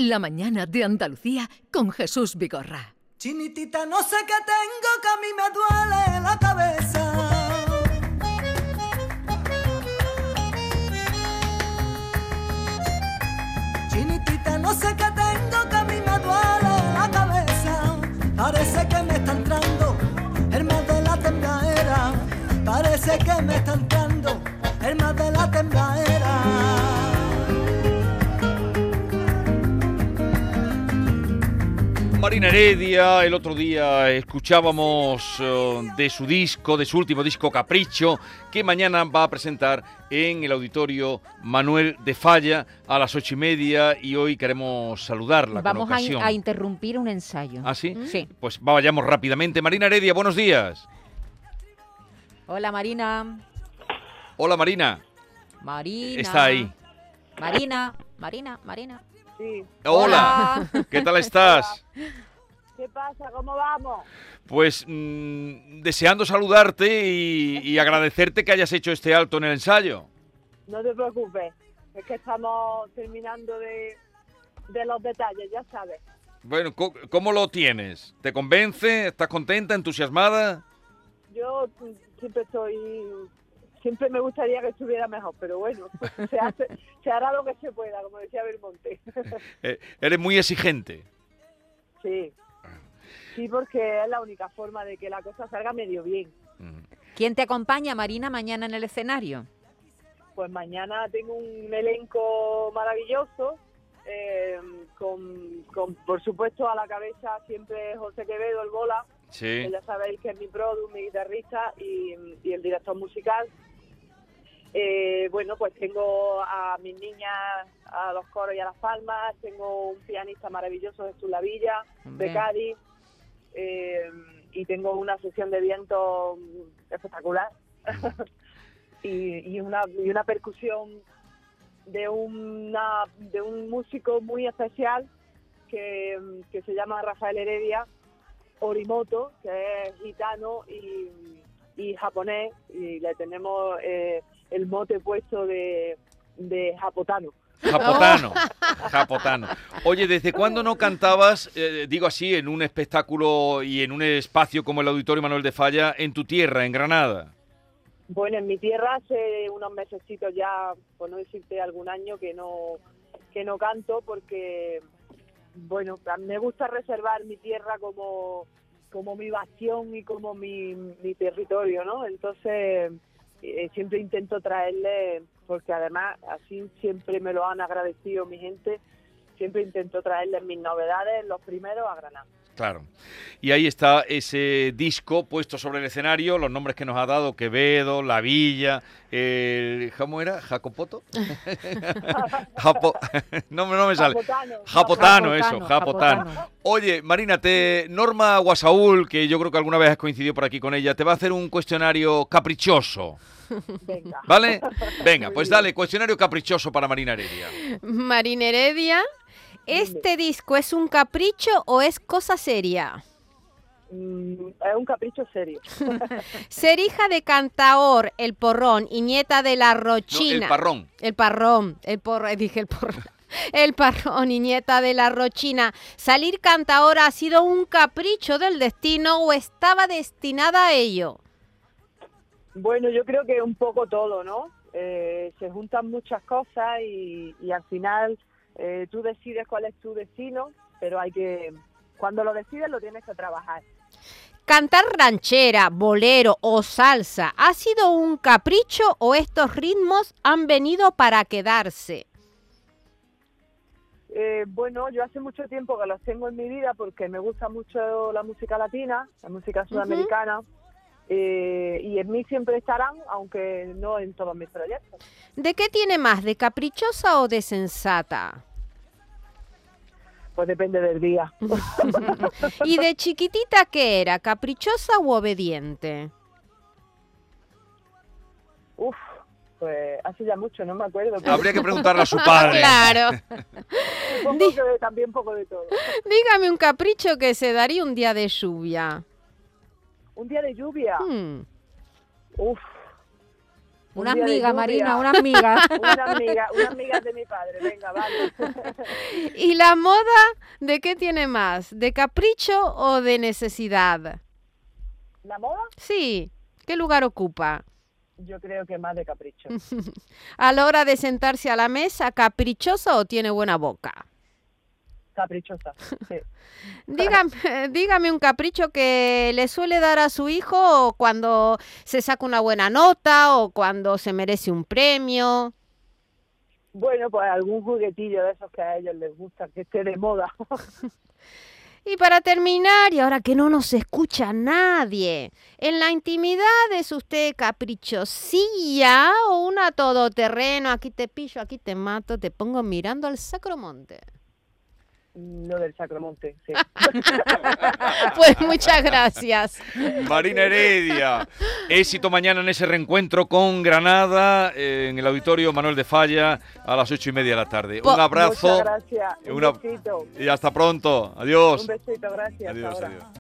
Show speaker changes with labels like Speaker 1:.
Speaker 1: La mañana de Andalucía con Jesús Vigorra.
Speaker 2: Chinitita, no sé qué tengo que a mí me duele la cabeza. Chinitita, no sé qué tengo que a mí me duele la cabeza. Parece que me está entrando el mal de la tembladera. Parece que me está entrando el mal de la tembladera.
Speaker 3: Marina Heredia, el otro día escuchábamos eh, de su disco, de su último disco Capricho, que mañana va a presentar en el auditorio Manuel de Falla a las ocho y media y hoy queremos saludarla.
Speaker 4: Vamos
Speaker 3: con
Speaker 4: a,
Speaker 3: ocasión.
Speaker 4: a interrumpir un ensayo.
Speaker 3: ¿Ah, sí?
Speaker 4: Sí.
Speaker 3: Pues vayamos rápidamente. Marina Heredia, buenos días.
Speaker 4: Hola Marina.
Speaker 3: Hola Marina.
Speaker 4: Marina.
Speaker 3: Está ahí.
Speaker 4: Marina, Marina, Marina.
Speaker 5: Sí.
Speaker 3: Hola. ¿Qué tal estás?
Speaker 5: ¿Qué pasa? ¿Cómo vamos?
Speaker 3: Pues mm, deseando saludarte y, y agradecerte que hayas hecho este alto en el ensayo.
Speaker 5: No te preocupes. Es que estamos terminando de, de los detalles, ya sabes.
Speaker 3: Bueno, co- ¿cómo lo tienes? ¿Te convence? ¿Estás contenta, entusiasmada?
Speaker 5: Yo siempre estoy... Siempre me gustaría que estuviera mejor, pero bueno, se, hace, se hará lo que se pueda, como decía Belmonte.
Speaker 3: Eh, eres muy exigente.
Speaker 5: sí. Sí, porque es la única forma de que la cosa salga medio bien.
Speaker 3: Mm.
Speaker 4: ¿Quién te acompaña, Marina, mañana en el escenario?
Speaker 5: Pues mañana tengo un elenco maravilloso, eh, con, con, por supuesto a la cabeza siempre José Quevedo, el bola,
Speaker 3: Sí.
Speaker 5: que ya sabéis que es mi produ, mi guitarrista y, y el director musical. Eh, bueno, pues tengo a mis niñas, a los coros y a las palmas, tengo un pianista maravilloso, Jesús Lavilla,
Speaker 4: Hombre.
Speaker 5: de Cádiz, eh, y tengo una sesión de viento espectacular y, y una, y una percusión de, una, de un músico muy especial que, que se llama Rafael Heredia, Orimoto, que es gitano y, y japonés, y le tenemos eh, el mote puesto de, de japotano.
Speaker 3: Japotano. Japotano. Oye, ¿desde cuándo no cantabas, eh, digo así, en un espectáculo y en un espacio como el Auditorio Manuel de Falla, en tu tierra, en Granada?
Speaker 5: Bueno, en mi tierra hace unos mesecitos ya, por no decirte algún año, que no, que no canto porque, bueno, me gusta reservar mi tierra como, como mi bastión y como mi, mi territorio, ¿no? Entonces, eh, siempre intento traerle, porque además así siempre me lo han agradecido mi gente, siempre intento traerles mis novedades, los primeros a Granada.
Speaker 3: Claro. Y ahí está ese disco puesto sobre el escenario, los nombres que nos ha dado, Quevedo, La Villa, el... ¿Cómo era? ¿Jacopoto? Japo... no, me- no me sale.
Speaker 5: Japotano.
Speaker 3: Japotano, eso.
Speaker 4: Japotano.
Speaker 3: Oye, Marina, te, Norma Guasaúl, que yo creo que alguna vez has coincidido por aquí con ella, te va a hacer un cuestionario caprichoso,
Speaker 5: Venga.
Speaker 3: ¿vale? Venga, pues dale, cuestionario caprichoso para Marina Heredia.
Speaker 6: Marina Heredia, ¿este disco es un capricho o es cosa seria?
Speaker 5: Mm, es un capricho serio.
Speaker 6: Ser hija de Cantaor, el porrón, y nieta de la
Speaker 3: No,
Speaker 6: Rochina.
Speaker 3: el parrón.
Speaker 6: El parrón, el porro, dije el porrón. El parrón y nieta de la Rochina. ¿Salir Cantaor ha sido un capricho del destino o estaba destinada a ello?
Speaker 5: Bueno, yo creo que un poco todo, ¿no? Eh, se juntan muchas cosas y, y al final eh, tú decides cuál es tu destino, pero hay que, cuando lo decides lo tienes que trabajar.
Speaker 6: ¿Cantar ranchera, bolero o salsa ha sido un capricho o estos ritmos han venido para quedarse?
Speaker 5: Eh, bueno, yo hace mucho tiempo que los tengo en mi vida porque me gusta mucho la música latina, la música sudamericana, eh, y en mí siempre estarán, aunque no en todos mis proyectos.
Speaker 6: ¿De qué tiene más, de caprichosa o de sensata?
Speaker 5: Pues depende del día.
Speaker 6: ¿Y de chiquitita qué era, caprichosa u obediente?
Speaker 5: Uf, pues hace ya mucho, no me acuerdo. pero
Speaker 3: Habría que preguntarle a su padre.
Speaker 6: Claro.
Speaker 5: supongo
Speaker 6: Di-
Speaker 5: que también un poco de todo.
Speaker 6: Dígame un capricho que se daría un día de lluvia.
Speaker 5: Un día de lluvia.
Speaker 6: Hmm.
Speaker 5: Uf. Un
Speaker 4: Una amiga. Marina, una amiga.
Speaker 5: Una amiga, una amiga de mi padre, venga, vale.
Speaker 6: ¿Y la moda de qué tiene más? ¿De capricho o de necesidad?
Speaker 5: ¿La moda?
Speaker 6: Sí, ¿qué lugar ocupa?
Speaker 5: Yo creo que más de capricho.
Speaker 6: A la hora de sentarse a la mesa, ¿caprichoso o tiene buena boca?
Speaker 5: Caprichosa, sí.
Speaker 6: Dígame, dígame un capricho que le suele dar a su hijo cuando se saca una buena nota o cuando se merece un premio.
Speaker 5: Bueno, pues algún juguetillo de esos que a ellos les gusta, que esté de moda.
Speaker 6: Y para terminar, y ahora que no nos escucha nadie, ¿en la intimidad es usted caprichosilla o una todoterreno? Aquí te pillo, aquí te mato, te pongo mirando al sacromonte.
Speaker 5: Lo del Sacromonte, sí.
Speaker 6: Pues muchas gracias.
Speaker 3: Marina Heredia, éxito mañana en ese reencuentro con Granada eh, en el auditorio Manuel de Falla a las ocho y media de la tarde.
Speaker 6: Po-
Speaker 3: Un abrazo
Speaker 5: Muchas gracias. Un
Speaker 3: una-
Speaker 5: besito.
Speaker 3: y hasta pronto. Adiós.
Speaker 5: Un besito, gracias.
Speaker 3: Adiós,
Speaker 5: hasta ahora.
Speaker 3: adiós.